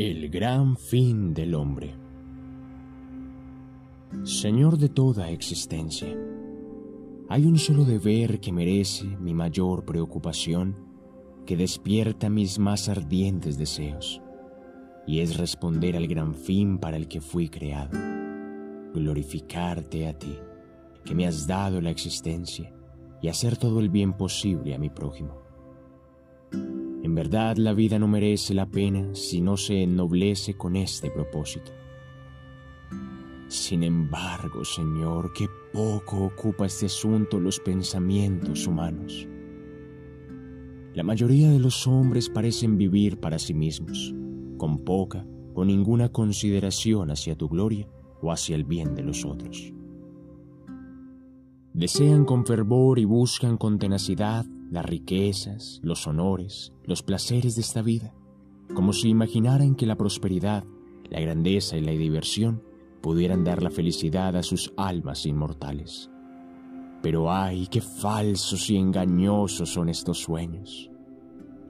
El gran fin del hombre. Señor de toda existencia, hay un solo deber que merece mi mayor preocupación, que despierta mis más ardientes deseos, y es responder al gran fin para el que fui creado, glorificarte a ti, que me has dado la existencia, y hacer todo el bien posible a mi prójimo. Verdad la vida no merece la pena si no se ennoblece con este propósito. Sin embargo, Señor, qué poco ocupa este asunto los pensamientos humanos. La mayoría de los hombres parecen vivir para sí mismos, con poca o ninguna consideración hacia tu gloria o hacia el bien de los otros. Desean con fervor y buscan con tenacidad las riquezas, los honores, los placeres de esta vida, como si imaginaran que la prosperidad, la grandeza y la diversión pudieran dar la felicidad a sus almas inmortales. Pero ay, qué falsos y engañosos son estos sueños,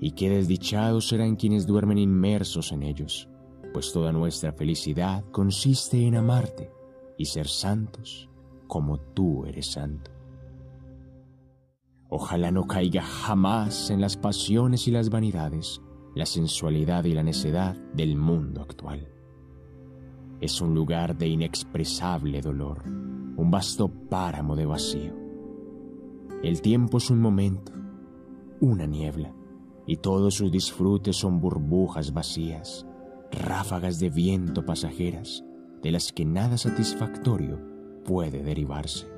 y qué desdichados serán quienes duermen inmersos en ellos, pues toda nuestra felicidad consiste en amarte y ser santos como tú eres santo. Ojalá no caiga jamás en las pasiones y las vanidades, la sensualidad y la necedad del mundo actual. Es un lugar de inexpresable dolor, un vasto páramo de vacío. El tiempo es un momento, una niebla, y todos sus disfrutes son burbujas vacías, ráfagas de viento pasajeras, de las que nada satisfactorio puede derivarse.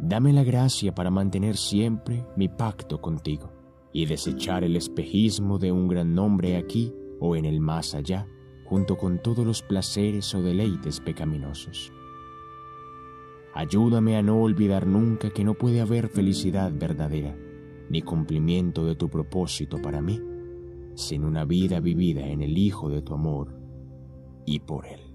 Dame la gracia para mantener siempre mi pacto contigo y desechar el espejismo de un gran nombre aquí o en el más allá, junto con todos los placeres o deleites pecaminosos. Ayúdame a no olvidar nunca que no puede haber felicidad verdadera, ni cumplimiento de tu propósito para mí, sin una vida vivida en el Hijo de tu amor y por Él.